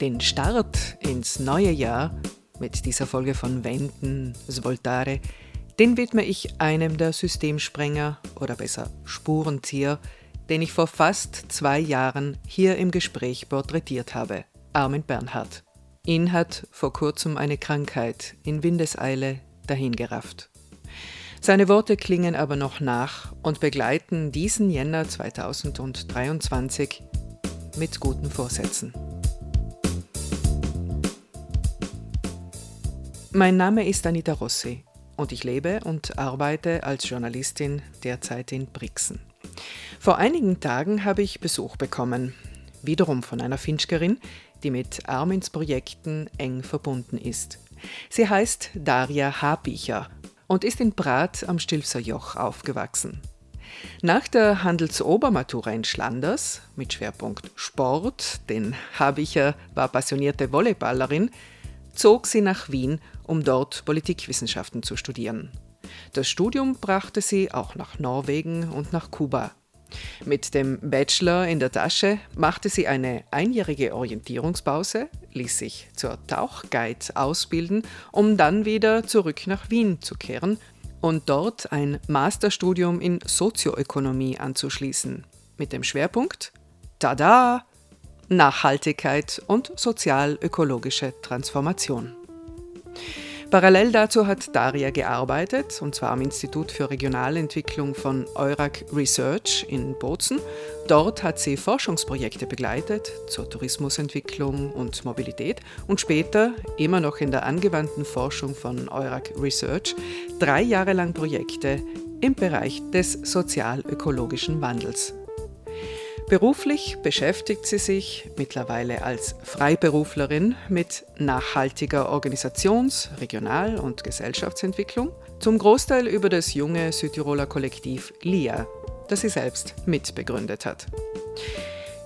Den Start ins neue Jahr mit dieser Folge von Wenden, Svoltare, den widme ich einem der Systemsprenger oder besser Spurenzieher, den ich vor fast zwei Jahren hier im Gespräch porträtiert habe, Armin Bernhard. Ihn hat vor kurzem eine Krankheit in Windeseile dahingerafft. Seine Worte klingen aber noch nach und begleiten diesen Jänner 2023 mit guten Vorsätzen. Mein Name ist Anita Rossi und ich lebe und arbeite als Journalistin derzeit in Brixen. Vor einigen Tagen habe ich Besuch bekommen, wiederum von einer Finchkerin, die mit Armins Projekten eng verbunden ist. Sie heißt Daria Habicher und ist in Prat am Stilfser Joch aufgewachsen. Nach der Handelsobermatura in Schlanders mit Schwerpunkt Sport, denn Habicher war passionierte Volleyballerin, zog sie nach Wien, um dort Politikwissenschaften zu studieren. Das Studium brachte sie auch nach Norwegen und nach Kuba. Mit dem Bachelor in der Tasche machte sie eine einjährige Orientierungspause, ließ sich zur Tauchguide ausbilden, um dann wieder zurück nach Wien zu kehren und dort ein Masterstudium in Sozioökonomie anzuschließen, mit dem Schwerpunkt Tada! Nachhaltigkeit und sozial-ökologische Transformation. Parallel dazu hat Daria gearbeitet, und zwar am Institut für Regionalentwicklung von Eurac Research in Bozen. Dort hat sie Forschungsprojekte begleitet zur Tourismusentwicklung und Mobilität und später, immer noch in der angewandten Forschung von Eurac Research, drei Jahre lang Projekte im Bereich des sozial-ökologischen Wandels Beruflich beschäftigt sie sich mittlerweile als Freiberuflerin mit nachhaltiger Organisations-, Regional- und Gesellschaftsentwicklung, zum Großteil über das junge Südtiroler Kollektiv LIA, das sie selbst mitbegründet hat.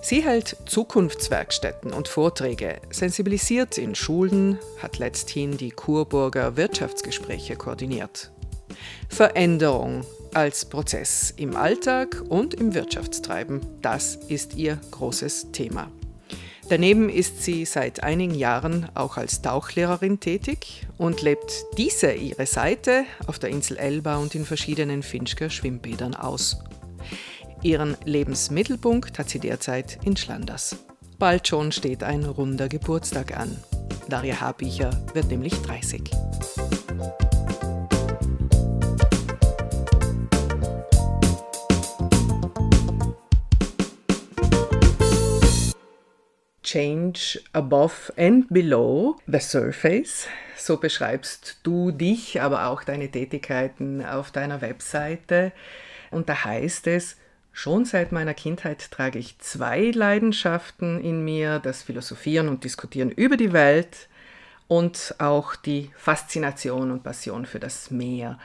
Sie hält Zukunftswerkstätten und Vorträge, sensibilisiert in Schulen, hat letzthin die Kurburger Wirtschaftsgespräche koordiniert. Veränderung als Prozess im Alltag und im Wirtschaftstreiben. Das ist ihr großes Thema. Daneben ist sie seit einigen Jahren auch als Tauchlehrerin tätig und lebt diese ihre Seite auf der Insel Elba und in verschiedenen Finchker Schwimmbädern aus. Ihren Lebensmittelpunkt hat sie derzeit in Schlanders. Bald schon steht ein runder Geburtstag an. Daria Habicher wird nämlich 30. Change above and below the surface. So beschreibst du dich, aber auch deine Tätigkeiten auf deiner Webseite. Und da heißt es, schon seit meiner Kindheit trage ich zwei Leidenschaften in mir, das Philosophieren und Diskutieren über die Welt und auch die Faszination und Passion für das Meer.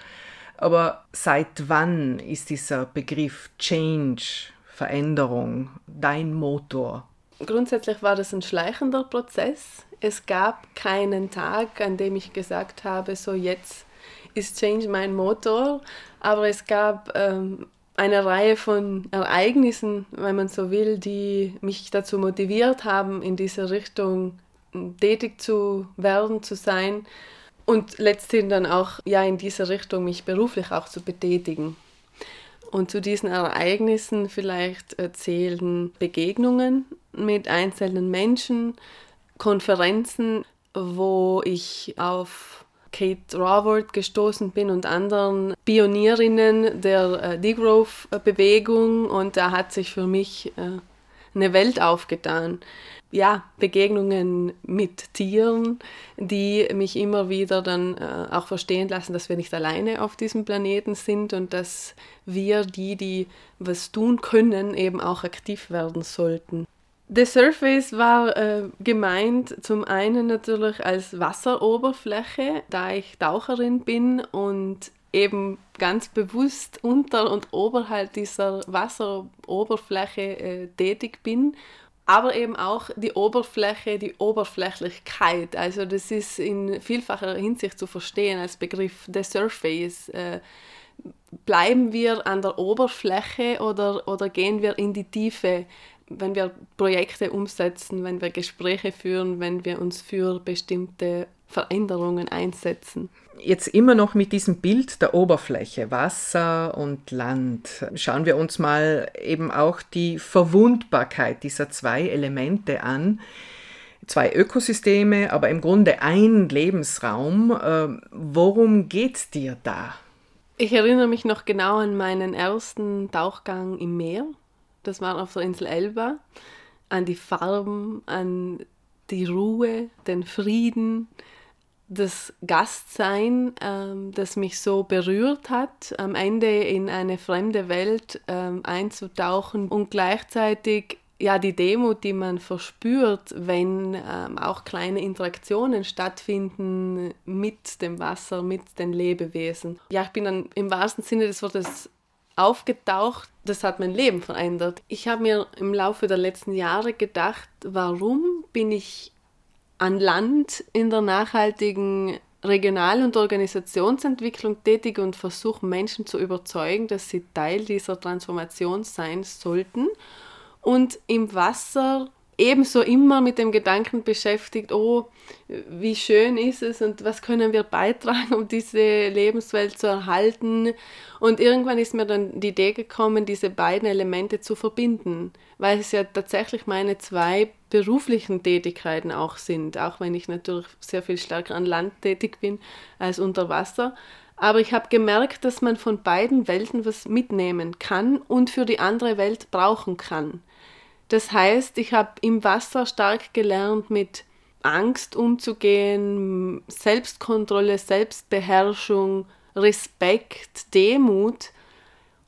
Aber seit wann ist dieser Begriff Change, Veränderung, dein Motor? Grundsätzlich war das ein schleichender Prozess. Es gab keinen Tag, an dem ich gesagt habe, so jetzt ist Change mein Motor, aber es gab ähm, eine Reihe von Ereignissen, wenn man so will, die mich dazu motiviert haben, in diese Richtung tätig zu werden, zu sein und letztendlich dann auch ja in diese Richtung mich beruflich auch zu betätigen. Und zu diesen Ereignissen vielleicht zählen Begegnungen mit einzelnen Menschen, Konferenzen, wo ich auf Kate Raworth gestoßen bin und anderen Pionierinnen der äh, Degrowth-Bewegung. Und da hat sich für mich äh, eine Welt aufgetan ja, Begegnungen mit Tieren, die mich immer wieder dann äh, auch verstehen lassen, dass wir nicht alleine auf diesem Planeten sind und dass wir, die, die was tun können, eben auch aktiv werden sollten. The Surface war äh, gemeint zum einen natürlich als Wasseroberfläche, da ich Taucherin bin und eben ganz bewusst unter und oberhalb dieser Wasseroberfläche äh, tätig bin aber eben auch die Oberfläche, die Oberflächlichkeit. Also das ist in vielfacher Hinsicht zu verstehen als Begriff the surface. Äh, bleiben wir an der Oberfläche oder, oder gehen wir in die Tiefe wenn wir Projekte umsetzen, wenn wir Gespräche führen, wenn wir uns für bestimmte Veränderungen einsetzen. Jetzt immer noch mit diesem Bild der Oberfläche, Wasser und Land. Schauen wir uns mal eben auch die Verwundbarkeit dieser zwei Elemente an. Zwei Ökosysteme, aber im Grunde ein Lebensraum. Ähm, worum geht dir da? Ich erinnere mich noch genau an meinen ersten Tauchgang im Meer. Das war auf der Insel Elba. An die Farben, an die Ruhe, den Frieden, das Gastsein, ähm, das mich so berührt hat, am Ende in eine fremde Welt ähm, einzutauchen und gleichzeitig ja die Demut, die man verspürt, wenn ähm, auch kleine Interaktionen stattfinden mit dem Wasser, mit den Lebewesen. Ja, ich bin dann im wahrsten Sinne des Wortes aufgetaucht. Das hat mein Leben verändert. Ich habe mir im Laufe der letzten Jahre gedacht, warum bin ich an Land in der nachhaltigen Regional- und Organisationsentwicklung tätig und versuche Menschen zu überzeugen, dass sie Teil dieser Transformation sein sollten. Und im Wasser ebenso immer mit dem Gedanken beschäftigt, oh, wie schön ist es und was können wir beitragen, um diese Lebenswelt zu erhalten. Und irgendwann ist mir dann die Idee gekommen, diese beiden Elemente zu verbinden, weil es ja tatsächlich meine zwei beruflichen Tätigkeiten auch sind, auch wenn ich natürlich sehr viel stärker an Land tätig bin als unter Wasser. Aber ich habe gemerkt, dass man von beiden Welten was mitnehmen kann und für die andere Welt brauchen kann. Das heißt, ich habe im Wasser stark gelernt, mit Angst umzugehen, Selbstkontrolle, Selbstbeherrschung, Respekt, Demut.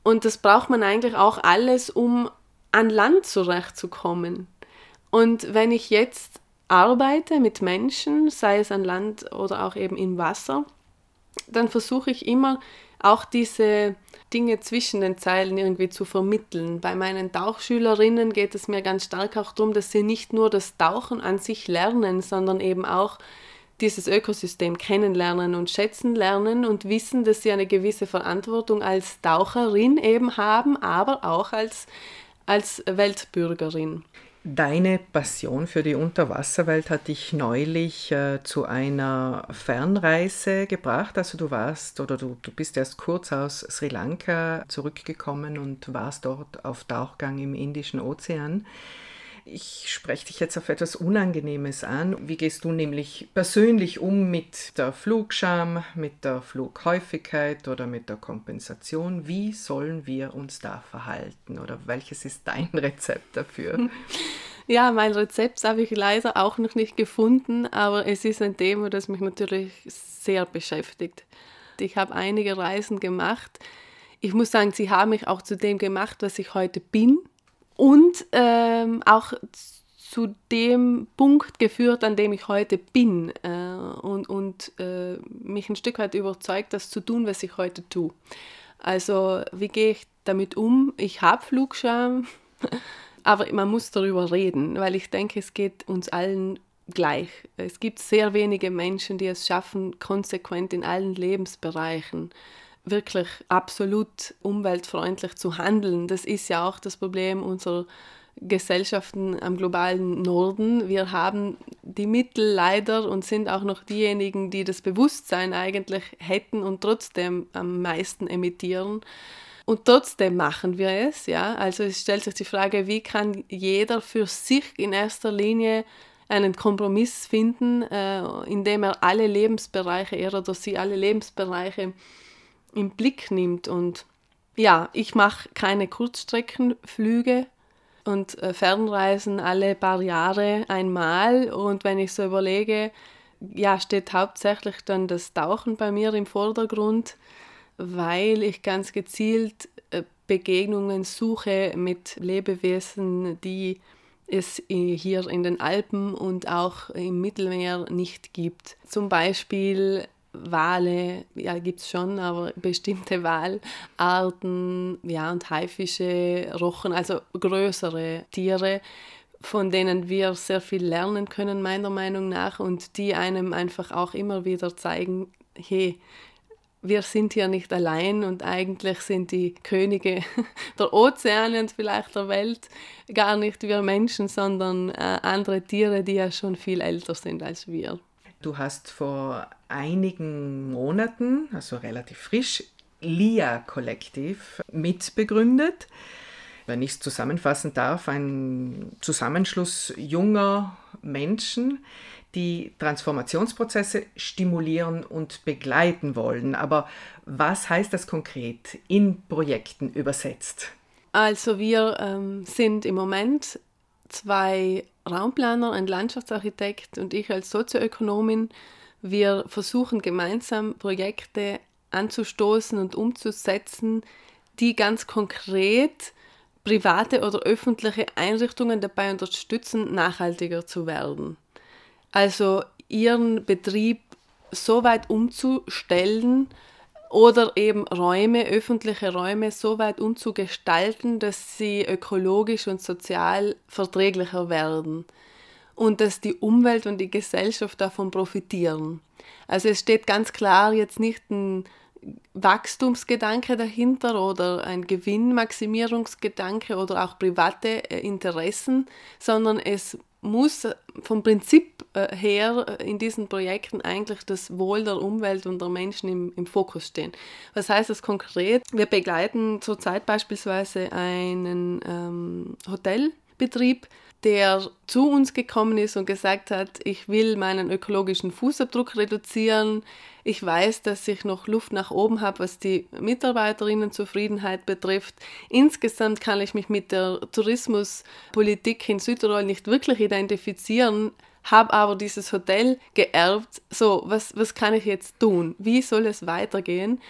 Und das braucht man eigentlich auch alles, um an Land zurechtzukommen. Und wenn ich jetzt arbeite mit Menschen, sei es an Land oder auch eben im Wasser, dann versuche ich immer auch diese Dinge zwischen den Zeilen irgendwie zu vermitteln. Bei meinen Tauchschülerinnen geht es mir ganz stark auch darum, dass sie nicht nur das Tauchen an sich lernen, sondern eben auch dieses Ökosystem kennenlernen und schätzen lernen und wissen, dass sie eine gewisse Verantwortung als Taucherin eben haben, aber auch als, als Weltbürgerin. Deine Passion für die Unterwasserwelt hat dich neulich äh, zu einer Fernreise gebracht. Also du warst oder du, du bist erst kurz aus Sri Lanka zurückgekommen und warst dort auf Tauchgang im Indischen Ozean. Ich spreche dich jetzt auf etwas Unangenehmes an. Wie gehst du nämlich persönlich um mit der Flugscham, mit der Flughäufigkeit oder mit der Kompensation? Wie sollen wir uns da verhalten oder welches ist dein Rezept dafür? Ja, mein Rezept habe ich leider auch noch nicht gefunden, aber es ist ein Thema, das mich natürlich sehr beschäftigt. Ich habe einige Reisen gemacht. Ich muss sagen, sie haben mich auch zu dem gemacht, was ich heute bin und ähm, auch zu dem Punkt geführt, an dem ich heute bin äh, und, und äh, mich ein Stück weit überzeugt, das zu tun, was ich heute tue. Also wie gehe ich damit um? Ich habe Flugscham, aber man muss darüber reden, weil ich denke, es geht uns allen gleich. Es gibt sehr wenige Menschen, die es schaffen, konsequent in allen Lebensbereichen wirklich absolut umweltfreundlich zu handeln. Das ist ja auch das Problem unserer Gesellschaften am globalen Norden. Wir haben die Mittel leider und sind auch noch diejenigen, die das Bewusstsein eigentlich hätten und trotzdem am meisten emittieren. Und trotzdem machen wir es, ja. Also es stellt sich die Frage, wie kann jeder für sich in erster Linie einen Kompromiss finden, äh, indem er alle Lebensbereiche, er oder sie alle Lebensbereiche im Blick nimmt. Und ja, ich mache keine Kurzstreckenflüge und äh, Fernreisen alle paar Jahre einmal. Und wenn ich so überlege, ja, steht hauptsächlich dann das Tauchen bei mir im Vordergrund, weil ich ganz gezielt äh, Begegnungen suche mit Lebewesen, die es hier in den Alpen und auch im Mittelmeer nicht gibt. Zum Beispiel Wale, ja, gibt es schon, aber bestimmte Walarten, ja, und Haifische, Rochen, also größere Tiere, von denen wir sehr viel lernen können, meiner Meinung nach, und die einem einfach auch immer wieder zeigen, hey, wir sind hier nicht allein und eigentlich sind die Könige der Ozeane und vielleicht der Welt gar nicht wir Menschen, sondern äh, andere Tiere, die ja schon viel älter sind als wir. Du hast vor einigen Monaten, also relativ frisch, LIA-Kollektiv mitbegründet. Wenn ich es zusammenfassen darf, ein Zusammenschluss junger Menschen, die Transformationsprozesse stimulieren und begleiten wollen. Aber was heißt das konkret in Projekten übersetzt? Also wir ähm, sind im Moment zwei Raumplaner, ein Landschaftsarchitekt und ich als Sozioökonomin. Wir versuchen gemeinsam Projekte anzustoßen und umzusetzen, die ganz konkret private oder öffentliche Einrichtungen dabei unterstützen, nachhaltiger zu werden. Also ihren Betrieb so weit umzustellen oder eben Räume, öffentliche Räume so weit umzugestalten, dass sie ökologisch und sozial verträglicher werden und dass die Umwelt und die Gesellschaft davon profitieren. Also es steht ganz klar jetzt nicht ein Wachstumsgedanke dahinter oder ein Gewinnmaximierungsgedanke oder auch private äh, Interessen, sondern es muss vom Prinzip äh, her äh, in diesen Projekten eigentlich das Wohl der Umwelt und der Menschen im, im Fokus stehen. Was heißt das konkret? Wir begleiten zurzeit beispielsweise einen ähm, Hotelbetrieb, der zu uns gekommen ist und gesagt hat, ich will meinen ökologischen Fußabdruck reduzieren. Ich weiß, dass ich noch Luft nach oben habe, was die Mitarbeiterinnenzufriedenheit betrifft. Insgesamt kann ich mich mit der Tourismuspolitik in Südtirol nicht wirklich identifizieren, habe aber dieses Hotel geerbt. So, was, was kann ich jetzt tun? Wie soll es weitergehen?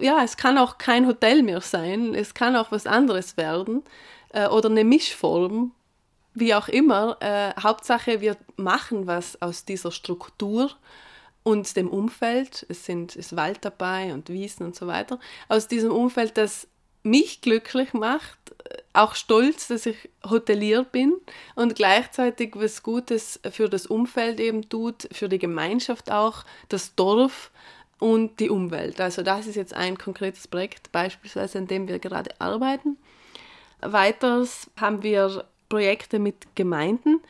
Ja, es kann auch kein Hotel mehr sein, es kann auch was anderes werden äh, oder eine Mischform wie auch immer, äh, Hauptsache wir machen was aus dieser Struktur und dem Umfeld, es sind ist Wald dabei und Wiesen und so weiter, aus diesem Umfeld, das mich glücklich macht, äh, auch stolz, dass ich Hotelier bin und gleichzeitig was Gutes für das Umfeld eben tut, für die Gemeinschaft auch, das Dorf und die Umwelt. Also das ist jetzt ein konkretes Projekt beispielsweise, an dem wir gerade arbeiten. Weiters haben wir Projekte mit Gemeinden,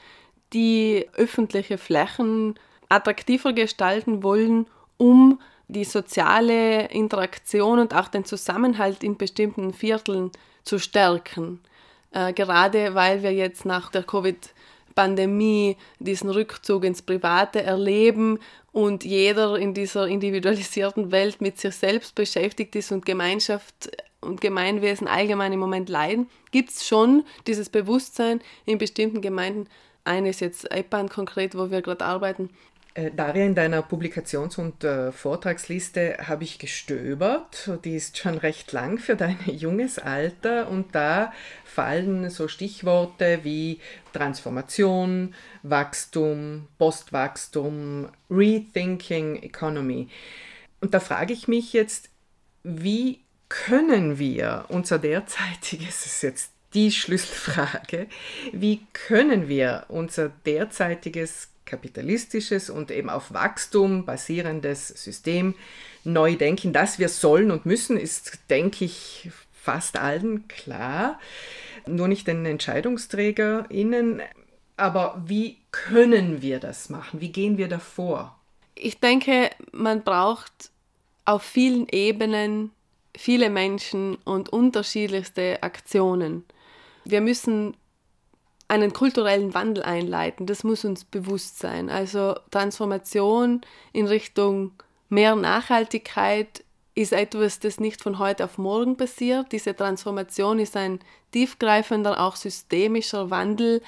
die öffentliche Flächen attraktiver gestalten wollen, um die soziale Interaktion und auch den Zusammenhalt in bestimmten Vierteln zu stärken. Äh, gerade weil wir jetzt nach der Covid-Pandemie diesen Rückzug ins Private erleben und jeder in dieser individualisierten Welt mit sich selbst beschäftigt ist und Gemeinschaft und Gemeinwesen allgemein im Moment leiden, gibt es schon dieses Bewusstsein in bestimmten Gemeinden. Eine ist jetzt EPAN konkret, wo wir gerade arbeiten. Äh, Daria, in deiner Publikations- und äh, Vortragsliste habe ich gestöbert. Die ist schon recht lang für dein junges Alter und da fallen so Stichworte wie Transformation, Wachstum, Postwachstum, Rethinking Economy. Und da frage ich mich jetzt, wie können wir unser derzeitiges, das ist jetzt die Schlüsselfrage, wie können wir unser derzeitiges kapitalistisches und eben auf Wachstum basierendes System neu denken, dass wir sollen und müssen, ist, denke ich, fast allen klar, nur nicht den EntscheidungsträgerInnen. Aber wie können wir das machen? Wie gehen wir davor? Ich denke, man braucht auf vielen Ebenen viele Menschen und unterschiedlichste Aktionen. Wir müssen einen kulturellen Wandel einleiten, das muss uns bewusst sein. Also Transformation in Richtung mehr Nachhaltigkeit ist etwas, das nicht von heute auf morgen passiert. Diese Transformation ist ein tiefgreifender, auch systemischer Wandel,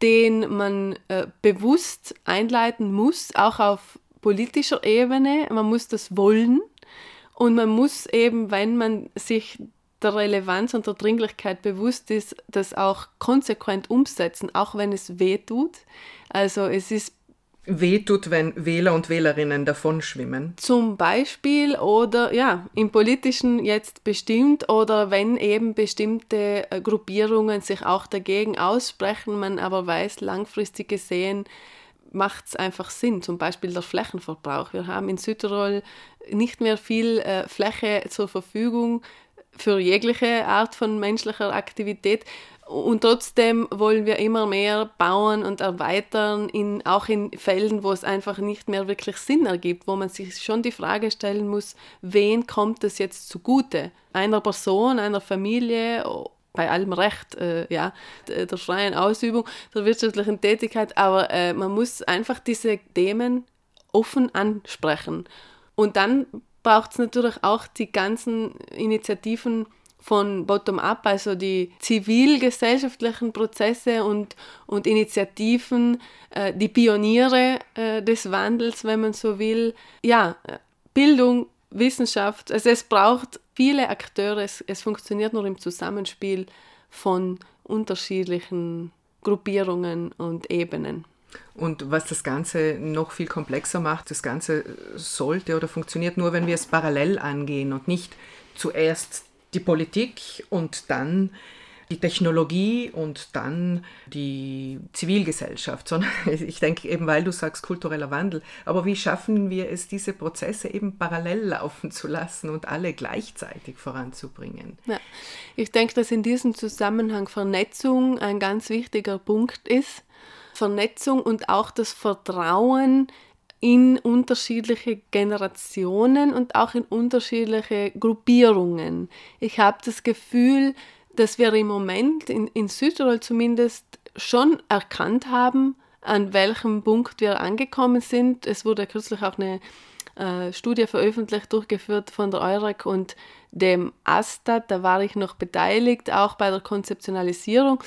den man äh, bewusst einleiten muss, auch auf politischer Ebene. Man muss das wollen. Und man muss eben, wenn man sich der Relevanz und der Dringlichkeit bewusst ist, das auch konsequent umsetzen, auch wenn es weh tut. Also es ist weh tut, wenn Wähler und Wählerinnen davon schwimmen. Zum Beispiel oder ja, im politischen jetzt bestimmt oder wenn eben bestimmte äh, Gruppierungen sich auch dagegen aussprechen, man aber weiß langfristig gesehen, macht es einfach Sinn. Zum Beispiel der Flächenverbrauch. Wir haben in Südtirol nicht mehr viel äh, Fläche zur Verfügung für jegliche Art von menschlicher Aktivität. Und trotzdem wollen wir immer mehr bauen und erweitern, in, auch in Fällen, wo es einfach nicht mehr wirklich Sinn ergibt, wo man sich schon die Frage stellen muss, wen kommt es jetzt zugute? Einer Person, einer Familie, bei allem Recht äh, ja, der freien Ausübung der wirtschaftlichen Tätigkeit, aber äh, man muss einfach diese Themen offen ansprechen. Und dann braucht es natürlich auch die ganzen Initiativen, von Bottom-up, also die zivilgesellschaftlichen Prozesse und, und Initiativen, äh, die Pioniere äh, des Wandels, wenn man so will. Ja, Bildung, Wissenschaft, also es braucht viele Akteure, es, es funktioniert nur im Zusammenspiel von unterschiedlichen Gruppierungen und Ebenen. Und was das Ganze noch viel komplexer macht, das Ganze sollte oder funktioniert nur, wenn wir es parallel angehen und nicht zuerst die Politik und dann die Technologie und dann die Zivilgesellschaft, sondern ich denke eben, weil du sagst kultureller Wandel, aber wie schaffen wir es, diese Prozesse eben parallel laufen zu lassen und alle gleichzeitig voranzubringen? Ja, ich denke, dass in diesem Zusammenhang Vernetzung ein ganz wichtiger Punkt ist. Vernetzung und auch das Vertrauen in unterschiedliche Generationen und auch in unterschiedliche Gruppierungen. Ich habe das Gefühl, dass wir im Moment in, in Südtirol zumindest schon erkannt haben, an welchem Punkt wir angekommen sind. Es wurde kürzlich auch eine äh, Studie veröffentlicht, durchgeführt von der EUREC und dem ASTAT. Da war ich noch beteiligt, auch bei der Konzeptionalisierung.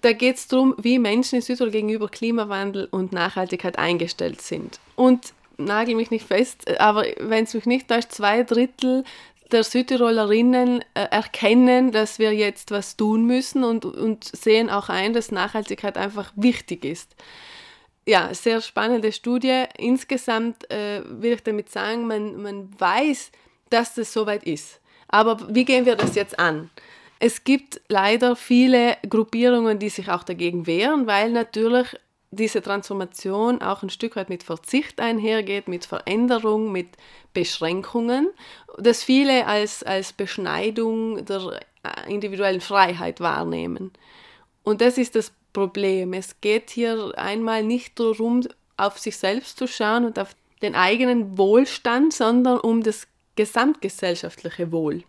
Da geht es darum, wie Menschen in Südtirol gegenüber Klimawandel und Nachhaltigkeit eingestellt sind. Und nagel mich nicht fest, aber wenn es mich nicht täuscht, zwei Drittel der Südtirolerinnen äh, erkennen, dass wir jetzt was tun müssen und, und sehen auch ein, dass Nachhaltigkeit einfach wichtig ist. Ja, sehr spannende Studie. Insgesamt äh, will ich damit sagen, man, man weiß, dass das soweit ist. Aber wie gehen wir das jetzt an? Es gibt leider viele Gruppierungen, die sich auch dagegen wehren, weil natürlich diese Transformation auch ein Stück weit mit Verzicht einhergeht, mit Veränderung, mit Beschränkungen, das viele als, als Beschneidung der individuellen Freiheit wahrnehmen. Und das ist das Problem. Es geht hier einmal nicht darum, auf sich selbst zu schauen und auf den eigenen Wohlstand, sondern um das gesamtgesellschaftliche Wohl.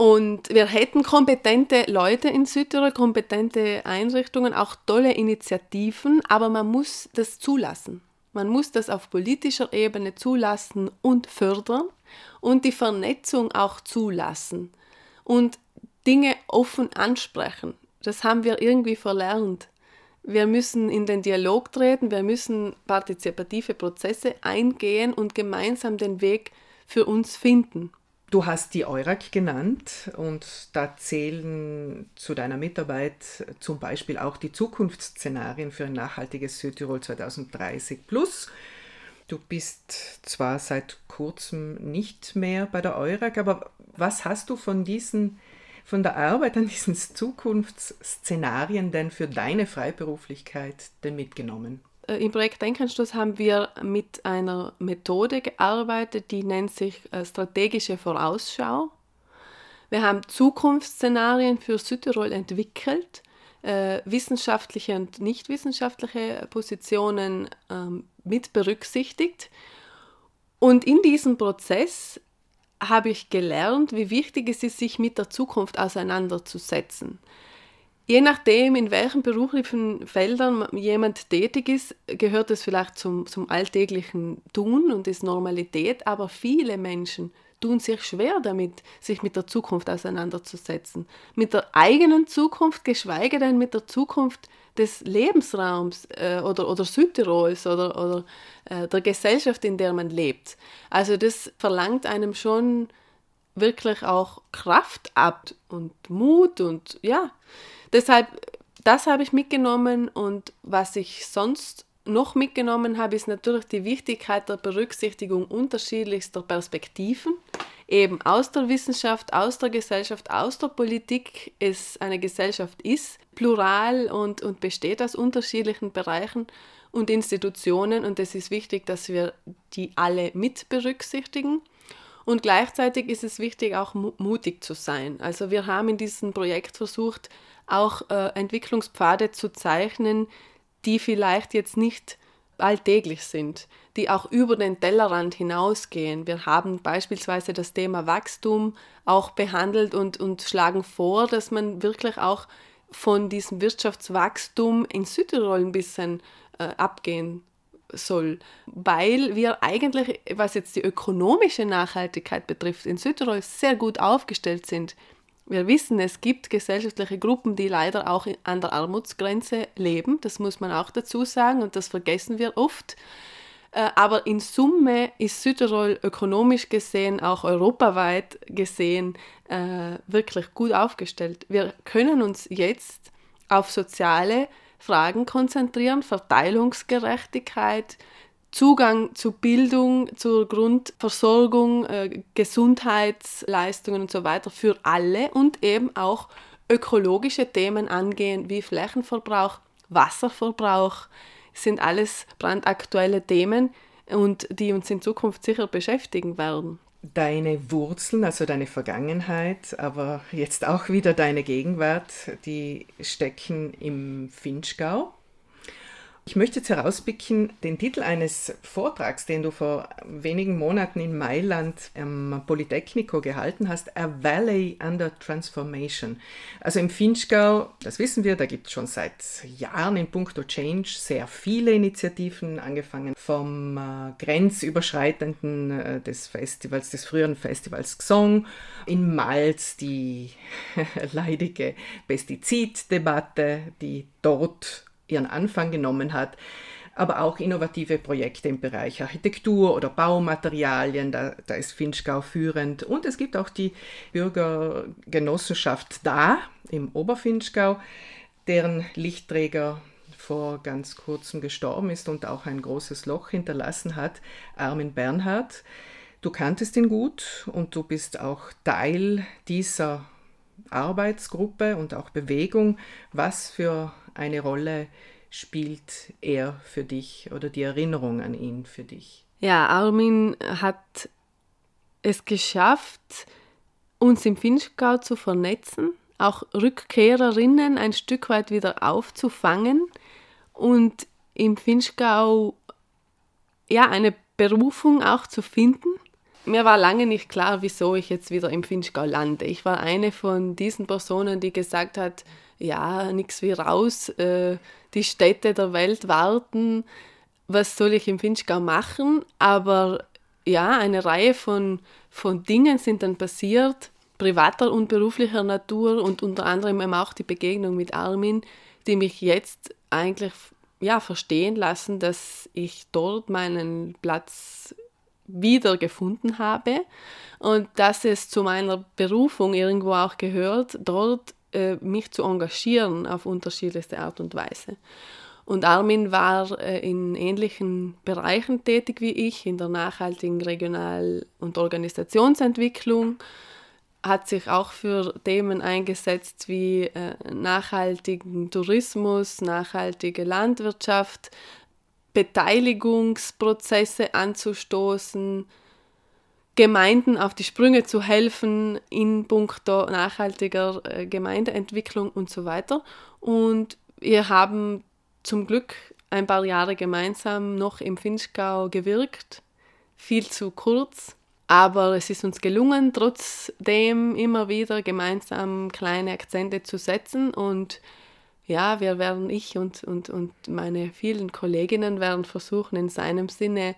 Und wir hätten kompetente Leute in Südtirol, kompetente Einrichtungen, auch tolle Initiativen, aber man muss das zulassen. Man muss das auf politischer Ebene zulassen und fördern und die Vernetzung auch zulassen und Dinge offen ansprechen. Das haben wir irgendwie verlernt. Wir müssen in den Dialog treten, wir müssen partizipative Prozesse eingehen und gemeinsam den Weg für uns finden. Du hast die EURAC genannt und da zählen zu deiner Mitarbeit zum Beispiel auch die Zukunftsszenarien für ein nachhaltiges Südtirol 2030 plus. Du bist zwar seit kurzem nicht mehr bei der EURAC, aber was hast du von diesen von der Arbeit an diesen Zukunftsszenarien denn für deine Freiberuflichkeit denn mitgenommen? Äh, im Projekt Denkanstoß haben wir mit einer Methode gearbeitet, die nennt sich äh, strategische Vorausschau. Wir haben Zukunftsszenarien für Südtirol entwickelt, äh, wissenschaftliche und nicht wissenschaftliche Positionen ähm, mit berücksichtigt. Und in diesem Prozess habe ich gelernt, wie wichtig es ist, sich mit der Zukunft auseinanderzusetzen. Je nachdem, in welchen beruflichen Feldern jemand tätig ist, gehört es vielleicht zum, zum alltäglichen Tun und ist Normalität, aber viele Menschen tun sich schwer damit, sich mit der Zukunft auseinanderzusetzen. Mit der eigenen Zukunft, geschweige denn mit der Zukunft des Lebensraums äh, oder, oder Südtirols oder, oder äh, der Gesellschaft, in der man lebt. Also das verlangt einem schon wirklich auch Kraft ab und Mut und ja, Deshalb, das habe ich mitgenommen und was ich sonst noch mitgenommen habe, ist natürlich die Wichtigkeit der Berücksichtigung unterschiedlichster Perspektiven eben aus der Wissenschaft, aus der Gesellschaft, aus der Politik es eine Gesellschaft ist, plural und, und besteht aus unterschiedlichen Bereichen und Institutionen und es ist wichtig, dass wir die alle mit berücksichtigen. Und gleichzeitig ist es wichtig, auch mutig zu sein. Also wir haben in diesem Projekt versucht, auch äh, Entwicklungspfade zu zeichnen, die vielleicht jetzt nicht alltäglich sind, die auch über den Tellerrand hinausgehen. Wir haben beispielsweise das Thema Wachstum auch behandelt und, und schlagen vor, dass man wirklich auch von diesem Wirtschaftswachstum in Südtirol ein bisschen äh, abgehen soll, weil wir eigentlich, was jetzt die ökonomische Nachhaltigkeit betrifft, in Südtirol sehr gut aufgestellt sind. Wir wissen, es gibt gesellschaftliche Gruppen, die leider auch an der Armutsgrenze leben. Das muss man auch dazu sagen und das vergessen wir oft. Äh, aber in Summe ist Südtirol ökonomisch gesehen, auch europaweit gesehen, äh, wirklich gut aufgestellt. Wir können uns jetzt auf soziale Fragen konzentrieren, Verteilungsgerechtigkeit, Zugang zu Bildung, zur Grundversorgung, äh, Gesundheitsleistungen und so weiter für alle und eben auch ökologische Themen angehen wie Flächenverbrauch, Wasserverbrauch, sind alles brandaktuelle Themen und die uns in Zukunft sicher beschäftigen werden. Deine Wurzeln, also deine Vergangenheit, aber jetzt auch wieder deine Gegenwart, die stecken im Finchgau. Ich möchte jetzt herauspicken den Titel eines Vortrags, den du vor wenigen Monaten in Mailand am Polytechnico gehalten hast, A Valley Under Transformation. Also im Finchgau, das wissen wir, da gibt es schon seit Jahren in puncto Change sehr viele Initiativen, angefangen vom äh, grenzüberschreitenden äh, des Festivals, des früheren Festivals Xong, in Malz die leidige Pestiziddebatte, die dort ihren Anfang genommen hat, aber auch innovative Projekte im Bereich Architektur oder Baumaterialien, da, da ist Finchgau führend. Und es gibt auch die Bürgergenossenschaft da im Oberfinchgau, deren Lichtträger vor ganz kurzem gestorben ist und auch ein großes Loch hinterlassen hat, Armin Bernhard. Du kanntest ihn gut und du bist auch Teil dieser Arbeitsgruppe und auch Bewegung. Was für eine Rolle spielt er für dich oder die Erinnerung an ihn für dich? Ja, Armin hat es geschafft, uns im Finchgau zu vernetzen, auch Rückkehrerinnen ein Stück weit wieder aufzufangen und im Finchgau ja eine Berufung auch zu finden. Mir war lange nicht klar, wieso ich jetzt wieder im Finchgau lande. Ich war eine von diesen Personen, die gesagt hat, ja, nichts wie raus, äh, die Städte der Welt warten, was soll ich im Finchgau machen? Aber ja, eine Reihe von, von Dingen sind dann passiert, privater und beruflicher Natur und unter anderem eben auch die Begegnung mit Armin, die mich jetzt eigentlich ja, verstehen lassen, dass ich dort meinen Platz wiedergefunden habe und dass es zu meiner Berufung irgendwo auch gehört, dort mich zu engagieren auf unterschiedlichste Art und Weise. Und Armin war äh, in ähnlichen Bereichen tätig wie ich, in der nachhaltigen Regional- und Organisationsentwicklung, hat sich auch für Themen eingesetzt wie äh, nachhaltigen Tourismus, nachhaltige Landwirtschaft, Beteiligungsprozesse anzustoßen, Gemeinden auf die Sprünge zu helfen in puncto nachhaltiger äh, Gemeindeentwicklung und so weiter. Und wir haben zum Glück ein paar Jahre gemeinsam noch im Finchgau gewirkt, viel zu kurz, aber es ist uns gelungen, trotzdem immer wieder gemeinsam kleine Akzente zu setzen. Und ja, wir werden, ich und, und, und meine vielen Kolleginnen werden versuchen, in seinem Sinne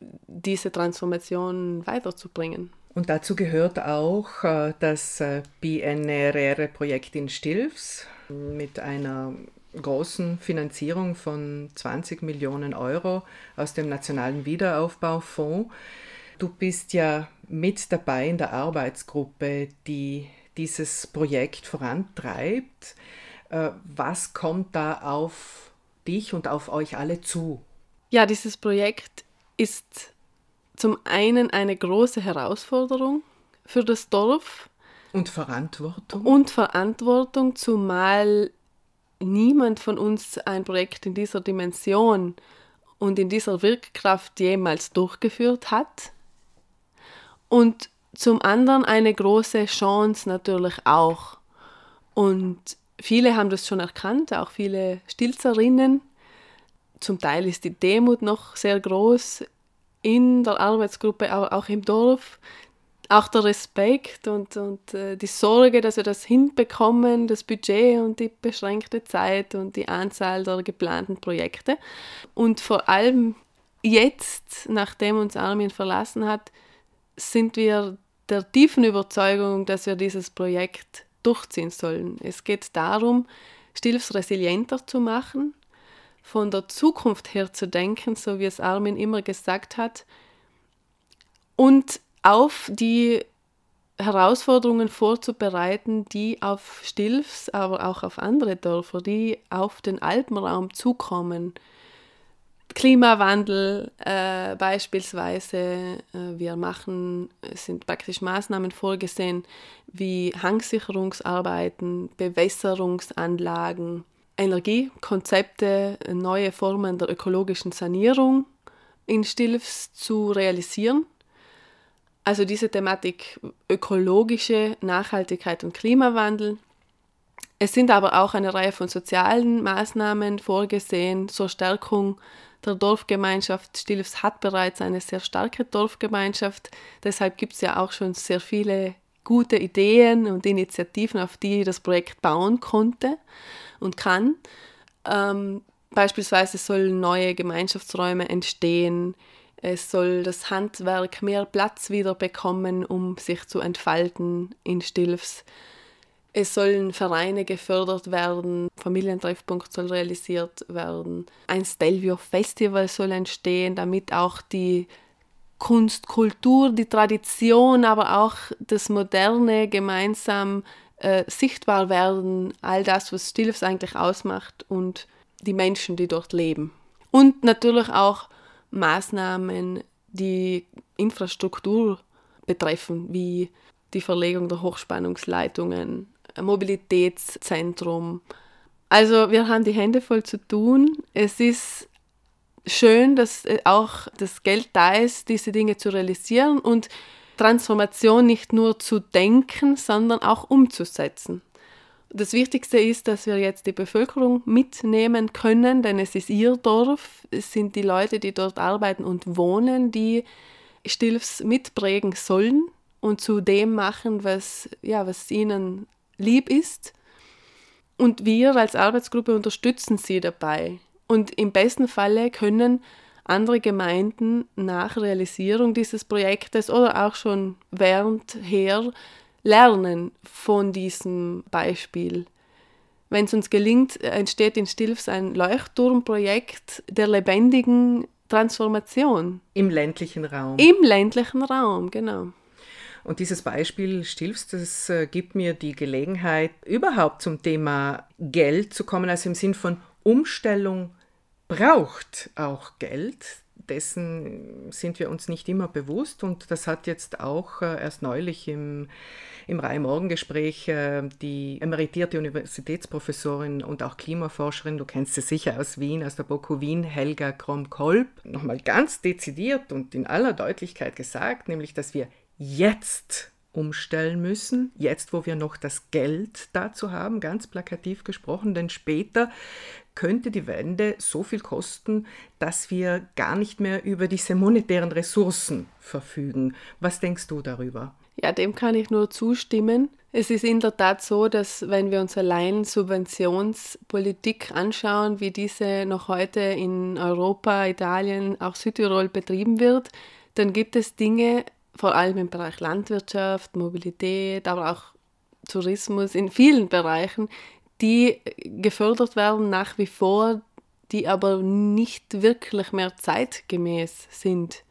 diese Transformation weiterzubringen. Und dazu gehört auch äh, das äh, BNRR-Projekt in Stilfs mit einer großen Finanzierung von 20 Millionen Euro aus dem Nationalen Wiederaufbaufonds. Du bist ja mit dabei in der Arbeitsgruppe, die dieses Projekt vorantreibt. Äh, was kommt da auf dich und auf euch alle zu? Ja, dieses Projekt ist zum einen eine große Herausforderung. für das Dorf. Und Verantwortung. Und Verantwortung, zumal niemand von uns ein Projekt in dieser Dimension und in dieser Wirkkraft jemals durchgeführt hat. Und zum anderen eine große Chance natürlich auch. Und viele haben das schon erkannt, auch viele Stilzerinnen. Zum Teil ist die Demut noch sehr groß in der Arbeitsgruppe, aber auch im Dorf. Auch der Respekt und, und äh, die Sorge, dass wir das hinbekommen, das Budget und die beschränkte Zeit und die Anzahl der geplanten Projekte. Und vor allem jetzt, nachdem uns Armin verlassen hat, sind wir der tiefen Überzeugung, dass wir dieses Projekt durchziehen sollen. Es geht darum, Stilfs resilienter zu machen, von der Zukunft her zu denken, so wie es Armin immer gesagt hat, und auf die Herausforderungen vorzubereiten, die auf Stilfs, aber auch auf andere Dörfer, die auf den Alpenraum zukommen. Klimawandel äh, beispielsweise. Äh, wir machen, sind praktisch Maßnahmen vorgesehen wie Hangsicherungsarbeiten, Bewässerungsanlagen, Energiekonzepte, neue Formen der ökologischen Sanierung in Stilfs zu realisieren. Also diese Thematik ökologische Nachhaltigkeit und Klimawandel. Es sind aber auch eine Reihe von sozialen Maßnahmen vorgesehen zur Stärkung der Dorfgemeinschaft. Stilfs hat bereits eine sehr starke Dorfgemeinschaft. Deshalb gibt es ja auch schon sehr viele gute Ideen und Initiativen, auf die das Projekt bauen konnte und kann. Ähm, beispielsweise sollen neue Gemeinschaftsräume entstehen. Es soll das Handwerk mehr Platz wieder bekommen, um sich zu entfalten in Stilfs. Es sollen Vereine gefördert werden, Familientreffpunkt soll realisiert werden, ein Stelvio Festival soll entstehen, damit auch die Kunst, Kultur, die Tradition, aber auch das Moderne gemeinsam äh, sichtbar werden, all das, was Stilfs eigentlich ausmacht und die Menschen, die dort leben. Und natürlich auch Maßnahmen, die Infrastruktur betreffen, wie die Verlegung der Hochspannungsleitungen, Mobilitätszentrum. Also wir haben die Hände voll zu tun. Es ist schön, dass äh, auch das Geld da ist, diese Dinge zu realisieren und Transformation nicht nur zu denken, sondern auch umzusetzen. Das Wichtigste ist, dass wir jetzt die Bevölkerung mitnehmen können, denn es ist ihr Dorf, es sind die Leute, die dort arbeiten und wohnen, die Stilfs mitprägen sollen und zu dem machen, was, ja, was ihnen lieb ist. Und wir als Arbeitsgruppe unterstützen sie dabei. Und im besten Falle können andere Gemeinden nach Realisierung dieses Projektes oder auch schon währendher lernen von diesem Beispiel. Wenn es uns gelingt, entsteht in Stilfs ein Leuchtturmprojekt der lebendigen Transformation. Im ländlichen Raum. Im ländlichen Raum, genau. Und dieses Beispiel Stilfs, das äh, gibt mir die Gelegenheit, überhaupt zum Thema Geld zu kommen, also im Sinn von Umstellung braucht auch Geld. Dessen sind wir uns nicht immer bewusst und das hat jetzt auch äh, erst neulich im, im Reihe-Morgen-Gespräch äh, die emeritierte Universitätsprofessorin und auch Klimaforscherin, du kennst sie sicher aus Wien, aus der BOKU Wien, Helga Krom-Kolb, nochmal ganz dezidiert und in aller Deutlichkeit gesagt, nämlich dass wir jetzt umstellen müssen, jetzt wo wir noch das Geld dazu haben, ganz plakativ gesprochen, denn später könnte die Wende so viel kosten, dass wir gar nicht mehr über diese monetären Ressourcen verfügen. Was denkst du darüber? Ja, dem kann ich nur zustimmen. Es ist in der Tat so, dass wenn wir uns allein Subventionspolitik anschauen, wie diese noch heute in Europa, Italien, auch Südtirol betrieben wird, dann gibt es Dinge, vor allem im Bereich Landwirtschaft, Mobilität, aber auch Tourismus, in vielen Bereichen, die gefördert werden nach wie vor, die aber nicht wirklich mehr zeitgemäß sind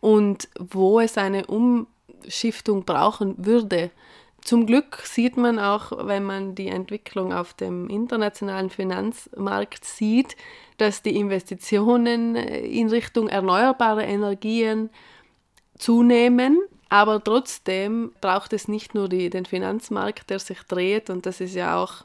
und wo es eine Umschiftung brauchen würde. Zum Glück sieht man auch, wenn man die Entwicklung auf dem internationalen Finanzmarkt sieht, dass die Investitionen in Richtung erneuerbare Energien zunehmen. Aber trotzdem braucht es nicht nur die, den Finanzmarkt, der sich dreht, und das ist ja auch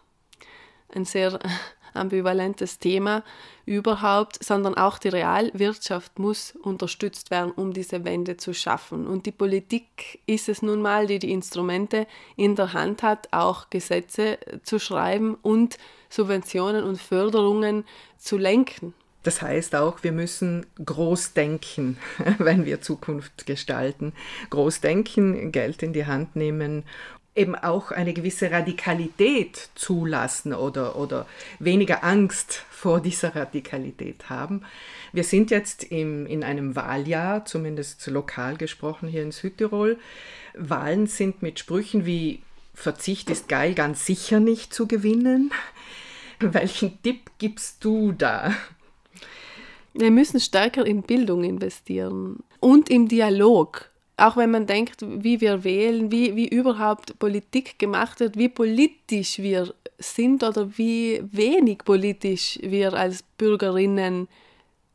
ein sehr ambivalentes Thema überhaupt, sondern auch die Realwirtschaft muss unterstützt werden, um diese Wende zu schaffen. Und die Politik ist es nun mal, die die Instrumente in der Hand hat, auch Gesetze zu schreiben und Subventionen und Förderungen zu lenken. Das heißt auch, wir müssen groß denken, wenn wir Zukunft gestalten. Groß denken, Geld in die Hand nehmen, eben auch eine gewisse Radikalität zulassen oder, oder weniger Angst vor dieser Radikalität haben. Wir sind jetzt im, in einem Wahljahr, zumindest lokal gesprochen hier in Südtirol. Wahlen sind mit Sprüchen wie Verzicht ist geil ganz sicher nicht zu gewinnen. Welchen Tipp gibst du da? Wir müssen stärker in Bildung investieren und im Dialog. Auch wenn man denkt, wie wir wählen, wie, wie überhaupt Politik gemacht wird, wie politisch wir sind oder wie wenig politisch wir als Bürgerinnen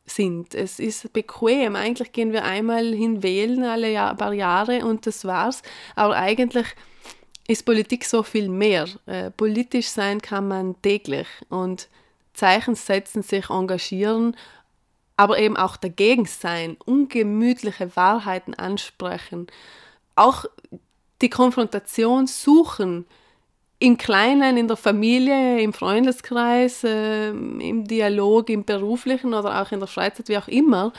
sind. Es ist bequem. Eigentlich gehen wir einmal hin wählen alle Jahr, paar Jahre und das war's. Aber eigentlich ist Politik so viel mehr. Äh, politisch sein kann man täglich und Zeichen setzen, sich engagieren aber eben auch dagegen sein, ungemütliche Wahrheiten ansprechen, auch die Konfrontation suchen, im Kleinen, in der Familie, im Freundeskreis, äh, im Dialog, im beruflichen oder auch in der Freizeit, wie auch immer,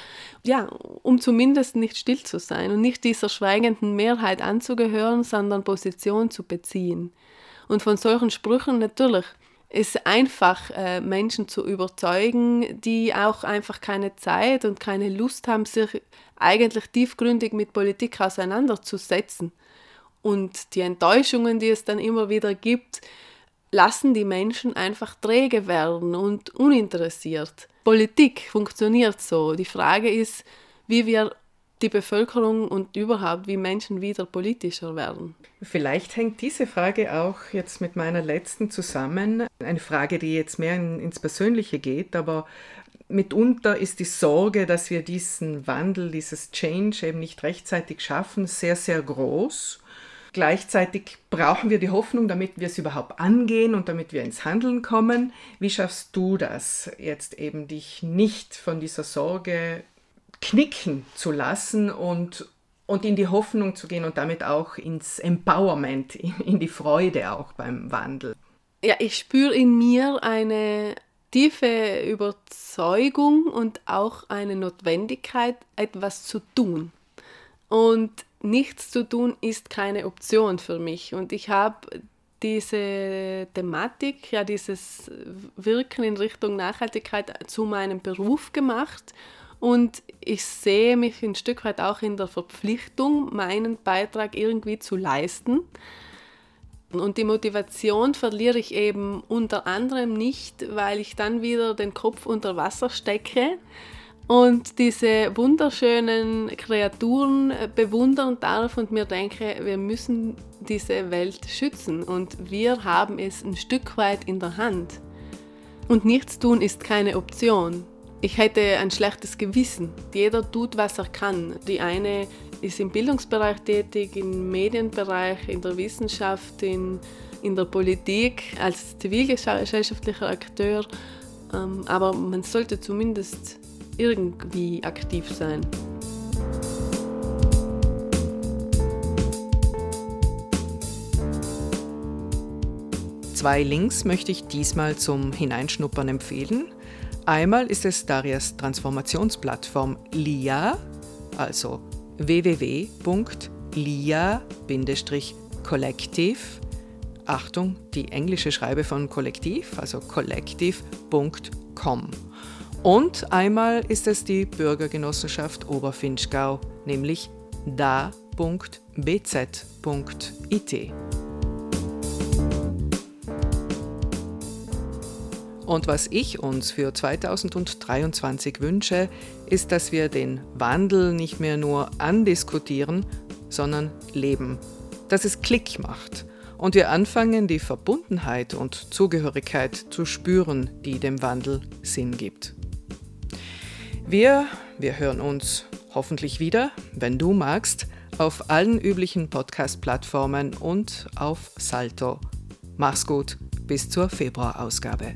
ja, um zumindest nicht still zu sein und nicht dieser schweigenden Mehrheit anzugehören, sondern Position zu beziehen. Und von solchen Sprüchen natürlich ist einfach, äh, Menschen zu überzeugen, die auch einfach keine Zeit und keine Lust haben, sich eigentlich tiefgründig mit Politik auseinanderzusetzen. Und die Enttäuschungen, die es dann immer wieder gibt, lassen die Menschen einfach träge werden und uninteressiert. Politik funktioniert so. Die Frage ist, wie wir die Bevölkerung und überhaupt, wie Menschen wieder politischer werden. Vielleicht hängt diese Frage auch jetzt mit meiner letzten zusammen. Eine Frage, die jetzt mehr in, ins Persönliche geht, aber mitunter ist die Sorge, dass wir diesen Wandel, dieses Change eben nicht rechtzeitig schaffen, sehr, sehr groß. Gleichzeitig brauchen wir die Hoffnung, damit wir es überhaupt angehen und damit wir ins Handeln kommen. Wie schaffst du das, jetzt eben dich nicht von dieser Sorge knicken zu lassen und, und in die Hoffnung zu gehen und damit auch ins Empowerment, in, die Freude auch beim Wandel. Ja, ich spüre in mir eine tiefe Überzeugung und auch eine Notwendigkeit, etwas zu tun. Und nichts zu tun ist keine Option für mich. Und ich habe diese Thematik, ja dieses Wirken in Richtung Nachhaltigkeit zu meinem Beruf gemacht und ich sehe mich ein Stück weit auch in der Verpflichtung, meinen Beitrag irgendwie zu leisten. Und die Motivation verliere ich eben unter anderem nicht, weil ich dann wieder den Kopf unter Wasser stecke und diese wunderschönen Kreaturen bewundern darf und mir denke, wir müssen diese Welt schützen und wir haben es ein Stück weit in der Hand. Und nichts tun ist keine Option. Ich hätte ein schlechtes Gewissen. Jeder tut, was er kann. Die eine ist im Bildungsbereich tätig, im Medienbereich, in der Wissenschaft, in, in der Politik, als zivilgesellschaftlicher Akteur. Ähm, aber man sollte zumindest irgendwie aktiv sein. Zwei Links möchte ich diesmal zum Hineinschnuppern empfehlen. Einmal ist es Darias Transformationsplattform LIA, also www.lia-collective, Achtung, die englische Schreibe von Kollektiv, also collective.com. Und einmal ist es die Bürgergenossenschaft Oberfinchgau, nämlich da.bz.it. Und was ich uns für 2023 wünsche, ist, dass wir den Wandel nicht mehr nur andiskutieren, sondern leben. Dass es Klick macht und wir anfangen, die Verbundenheit und Zugehörigkeit zu spüren, die dem Wandel Sinn gibt. Wir, wir hören uns hoffentlich wieder, wenn du magst, auf allen üblichen Podcast-Plattformen und auf Salto. Mach's gut, bis zur Februarausgabe.